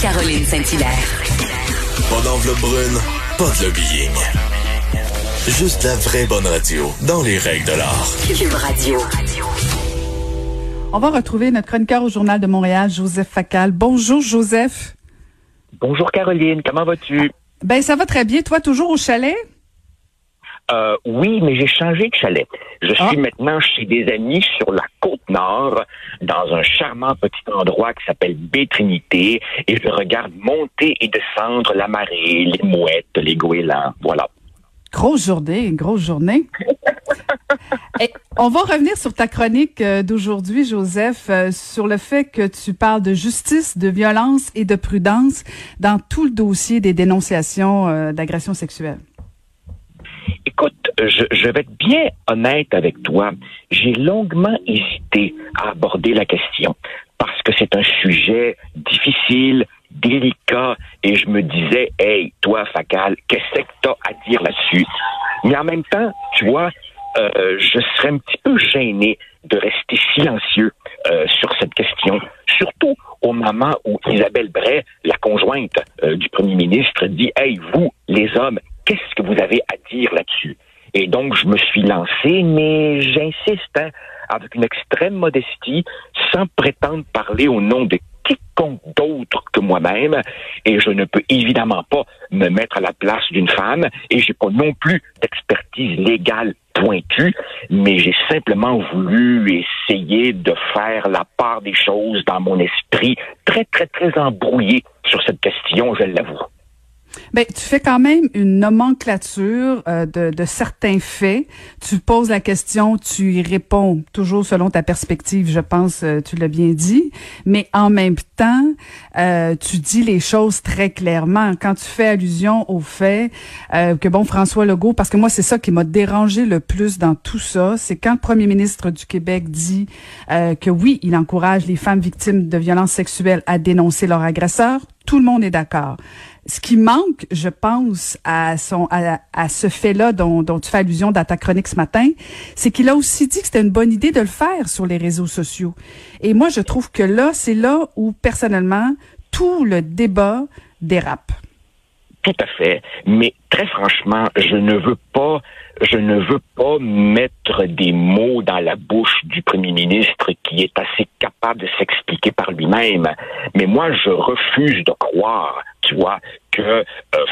Caroline Saint-Hilaire. Pas d'enveloppe brune, pas de lobbying. Juste la vraie bonne radio, dans les règles de l'art. Cube Radio. On va retrouver notre chroniqueur au Journal de Montréal, Joseph Facal. Bonjour, Joseph. Bonjour Caroline, comment vas-tu? Ben, ça va très bien. Toi, toujours au chalet? Euh, oui, mais j'ai changé de chalet. Je Ah. suis maintenant chez des amis sur la côte nord, dans un charmant petit endroit qui s'appelle Baie-Trinité, et je regarde monter et descendre la marée, les mouettes, les goélands. Voilà. Grosse journée, grosse journée. Et on va revenir sur ta chronique euh, d'aujourd'hui, Joseph, euh, sur le fait que tu parles de justice, de violence et de prudence dans tout le dossier des dénonciations d'agressions sexuelles. Écoute, je, vais être bien honnête avec toi. J'ai longuement hésité à aborder la question parce que c'est un sujet difficile, délicat, et je me disais, hey, toi, Facal, qu'est-ce que t'as à dire là-dessus? Mais en même temps, tu vois, euh, je serais un petit peu gêné de rester silencieux euh, sur cette question, surtout au moment où Isabelle Bray, la conjointe euh, du premier ministre, dit Hey, vous, les hommes, qu'est-ce que vous avez à dire là-dessus? Et donc, je me suis lancé, mais j'insiste, hein, avec une extrême modestie, sans prétendre parler au nom de quiconque d'autre que moi-même, et je ne peux évidemment pas me mettre à la place d'une femme, et j'ai pas non plus d'expertise légale pointue, mais j'ai simplement voulu essayer de faire la part des choses dans mon esprit, très, très, très embrouillé sur cette question, je l'avoue. Ben, tu fais quand même une nomenclature euh, de, de certains faits. Tu poses la question, tu y réponds toujours selon ta perspective, je pense, euh, tu l'as bien dit. Mais en même temps, euh, tu dis les choses très clairement. Quand tu fais allusion au fait euh, que, bon, François Legault, parce que moi, c'est ça qui m'a dérangé le plus dans tout ça, c'est quand le premier ministre du Québec dit euh, que oui, il encourage les femmes victimes de violences sexuelles à dénoncer leur agresseur. Tout le monde est d'accord. Ce qui manque, je pense, à son à, à ce fait-là dont, dont tu fais allusion dans ta chronique ce matin, c'est qu'il a aussi dit que c'était une bonne idée de le faire sur les réseaux sociaux. Et moi, je trouve que là, c'est là où, personnellement, tout le débat dérape. Tout à fait. Mais très franchement, je ne veux pas, je ne veux pas mettre des mots dans la bouche du premier ministre qui est assez capable de s'expliquer par lui-même. Mais moi, je refuse de croire, tu vois, que euh,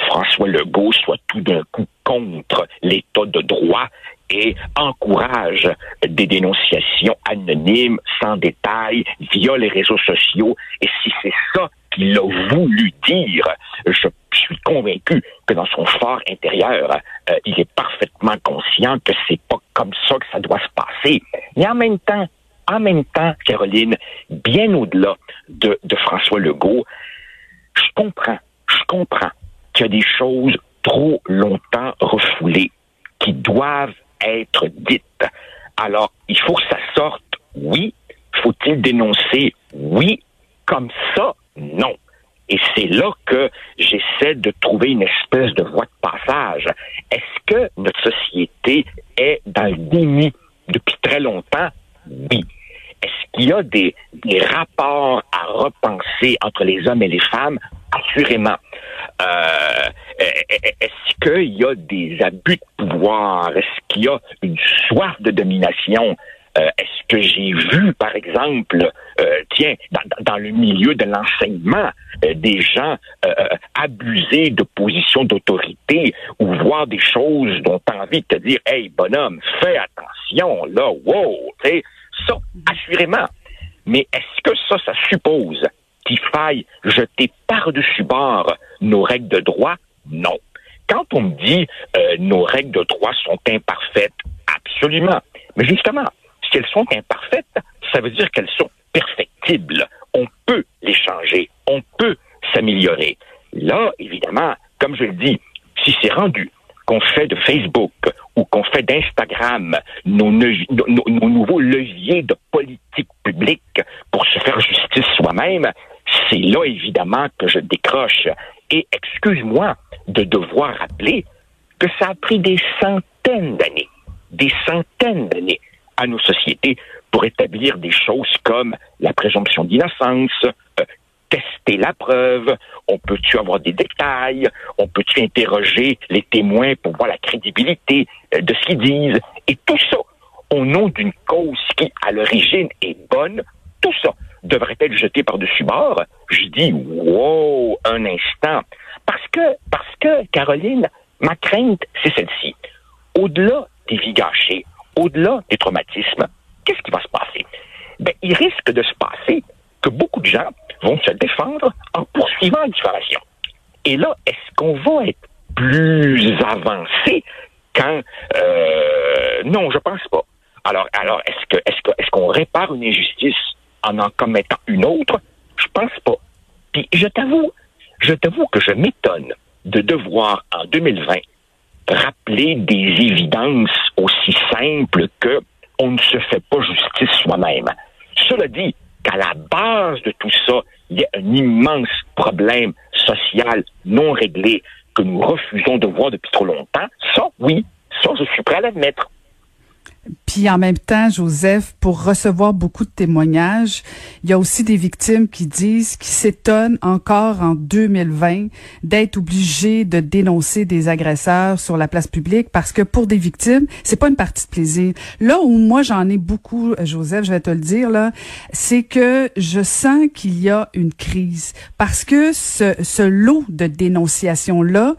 François Legault soit tout d'un coup contre l'état de droit et encourage des dénonciations anonymes, sans détail, via les réseaux sociaux. Et si c'est ça qu'il a voulu dire, je suis convaincu que dans son fort intérieur, euh, il est parfaitement conscient que c'est pas comme ça que ça doit se passer. Mais en même temps, en même temps, Caroline, bien au-delà de, de François Legault, je comprends, je comprends qu'il y a des choses trop longtemps refoulées qui doivent être dites. Alors, il faut que ça sorte, oui. Faut-il dénoncer, oui. Comme ça, non. Et c'est là que j'essaie de trouver une espèce de voie de passage. Est-ce que notre société est dans le déni depuis très longtemps? Oui. Est-ce qu'il y a des, rapports à repenser entre les hommes et les femmes? Assurément. Euh, est-ce qu'il y a des abus de pouvoir? Est-ce qu'il y a une soif de domination? Euh, Est-ce que j'ai vu, par exemple, euh, tiens, dans, le milieu de l'enseignement, euh, des gens abuser de positions d'autorité ou voir des choses dont tu as envie de te dire, hey, bonhomme, fais attention, là, wow, tu ça, assurément. Mais est-ce que ça, ça suppose qu'il faille jeter par-dessus bord nos règles de droit? Non. Quand on me dit nos règles de droit sont imparfaites, absolument. Mais justement, si elles sont imparfaites, ça veut dire qu'elles sont perfectibles. On peut les changer, on peut s'améliorer. Là, évidemment, comme je le dis, si c'est rendu qu'on fait de Facebook ou qu'on fait d'Instagram nos, nos, nos, nouveaux leviers de politique publique pour se faire justice soi-même, c'est là évidemment que je décroche. Et excuse-moi de devoir rappeler que ça a pris des centaines d'années, des centaines d'années à nos sociétés pour établir des choses comme la présomption d'innocence, euh, tester la preuve? On peut-tu avoir des détails? On peut-tu interroger les témoins pour voir la crédibilité euh, de ce qu'ils disent? Et tout ça, au nom d'une cause qui, à l'origine, est bonne, tout ça devrait être jeté par-dessus bord. Je dis, wow, un instant. Parce que, parce que, Caroline, ma crainte, c'est celle-ci. Au-delà des vies gâchées, au-delà des traumatismes, qu'est-ce qui va se passer? Ben, il risque de se passer que beaucoup de gens vont se défendre en poursuivant la diffamation. Et là, est-ce qu'on va être plus avancé quand euh, non, je pense pas. Alors, alors, est-ce que est-ce que est-ce qu'on répare une injustice en en commettant une autre? Je pense pas. Puis je t'avoue, je t'avoue que je m'étonne de devoir en 2020 rappeler des évidences aussi simples que on ne se fait pas justice soi-même. Cela dit, qu'à la base de tout ça, il y a un immense problème social non réglé que nous refusons de voir depuis trop longtemps. Ça, oui, ça, je suis prêt à l'admettre. Puis en même temps, Joseph, pour recevoir beaucoup de témoignages, il y a aussi des victimes qui disent, qui s'étonnent encore en 2020 d'être obligés de dénoncer des agresseurs sur la place publique parce que pour des victimes, c'est pas une partie de plaisir. Là où moi j'en ai beaucoup, Joseph, je vais te le dire là, c'est que je sens qu'il y a une crise parce que ce, ce lot de dénonciations là,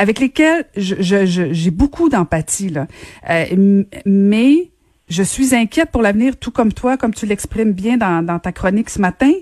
avec lesquelles j'ai je, je, beaucoup d'empathie là, euh, mais je suis inquiète pour l'avenir, tout comme toi, comme tu l'exprimes bien dans, dans, ta chronique ce matin.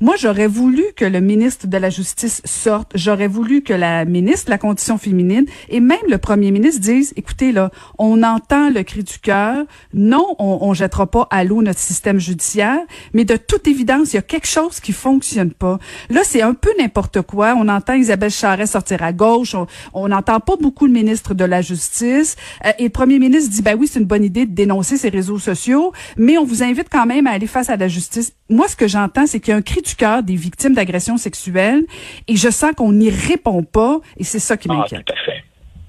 Moi, j'aurais voulu que le ministre de la Justice sorte. J'aurais voulu que la ministre de la Condition féminine et même le premier ministre disent, écoutez, là, on entend le cri du cœur. Non, on, on jettera pas à l'eau notre système judiciaire, mais de toute évidence, il y a quelque chose qui fonctionne pas. Là, c'est un peu n'importe quoi. On entend Isabelle Charret sortir à gauche. On n'entend pas beaucoup le ministre de la Justice. Euh, et le premier ministre dit, ben oui, c'est une bonne idée de dénoncer ces réseaux sociaux, mais on vous invite quand même à aller face à la justice. Moi, ce que j'entends, c'est qu'il y a un cri du cœur des victimes d'agressions sexuelles et je sens qu'on n'y répond pas et c'est ça qui ah, m'inquiète. tout à fait.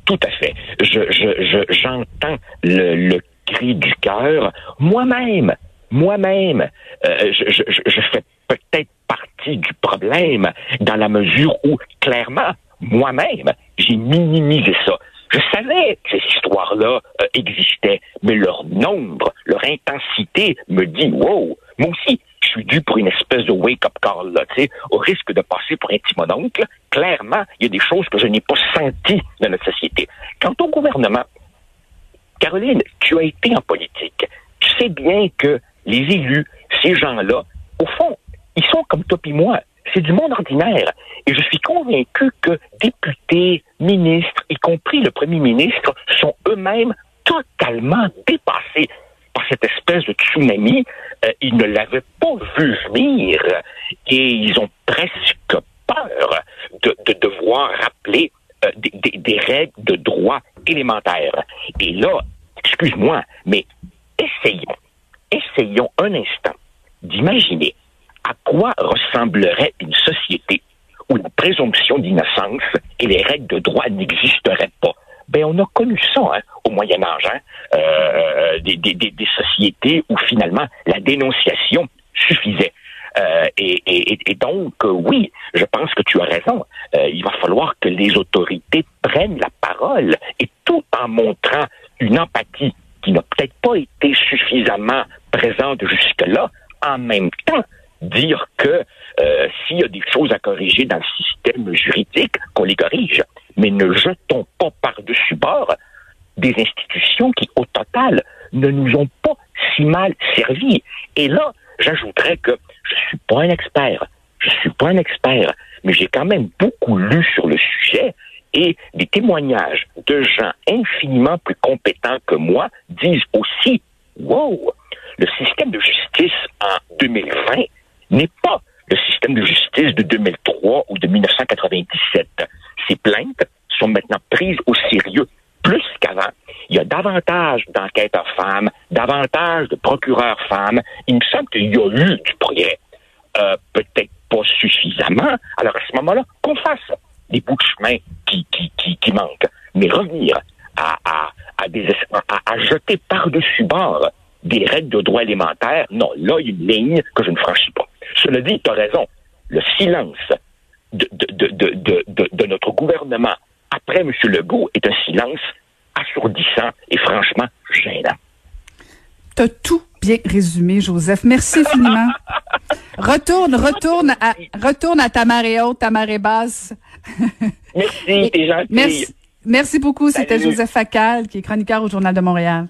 Tout à fait. Je, j'entends le, cri du cœur. Moi-même, moi-même, euh, je, je fais peut-être partie du problème dans la mesure où, clairement, moi-même, j'ai minimisé ça. Je savais que ces histoires-là euh, existaient, mais leur nombre, leur intensité me dit, wow, moi aussi, je suis dû pour une espèce de wake-up call, là, au risque de passer pour un timononcle. Clairement, il y a des choses que je n'ai pas senties dans notre société. Quant au gouvernement, Caroline, tu as été en politique. Tu sais bien que les élus, ces gens-là, au fond, ils sont comme toi et moi. C'est du monde ordinaire. Et je suis convaincu que députés, ministres, y compris le premier ministre, sont eux-mêmes totalement dépassés par cette espèce de tsunami. Euh, ils ne l'avaient pas vu venir et ils ont presque peur de, devoir rappeler euh, des, des règles de droit élémentaires. Et là, excuse-moi, mais essayons, essayons un instant d'imaginer quoi ressemblerait une société où une présomption d'innocence et les règles de droit n'existeraient pas? Ben, on a connu ça hein, au Moyen Âge, hein, euh, des, des, des, sociétés où finalement la dénonciation suffisait. Euh, et, et, et, donc, euh, oui, je pense que tu as raison. Euh, il va falloir que les autorités prennent la parole et tout en montrant une empathie qui n'a peut-être pas été suffisamment présente jusque-là, en même temps dire que euh, s'il y a des choses à corriger dans le système juridique, qu'on les corrige. Mais ne jetons pas par-dessus bord des institutions qui, au total, ne nous ont pas si mal servi. Et là, j'ajouterais que je suis pas un expert. Je suis pas un expert, mais j'ai quand même beaucoup lu sur le sujet et des témoignages de gens infiniment plus compétents que moi disent aussi, wow, le système de justice en 2020 n'est pas le système de justice de 2003 ou de 1997. Ces plaintes sont maintenant prises au sérieux plus qu'avant. Il y a davantage d'enquêteurs femmes, davantage de procureurs femmes. Il me semble qu'il y a eu du progrès. Euh, peut-être pas suffisamment. Alors à ce moment-là, qu'on fasse des bouts de chemin qui, qui, qui, qui manquent. Mais revenir à, à, à, des, à, jeter par-dessus bord des règles de droit élémentaire, non, là, il y a une ligne que je ne franchis pas. Cela dit, tu as raison. le silence de, de, de, de, notre gouvernement après M. Legault est un silence assourdissant et franchement gênant. Tu as tout bien résumé, Joseph. Merci infiniment. retourne, retourne à, retourne à ta marée haute, ta marée basse. Merci, t'es gentil. Merci, merci beaucoup. C'était Joseph Facal, qui est chroniqueur au Journal de Montréal.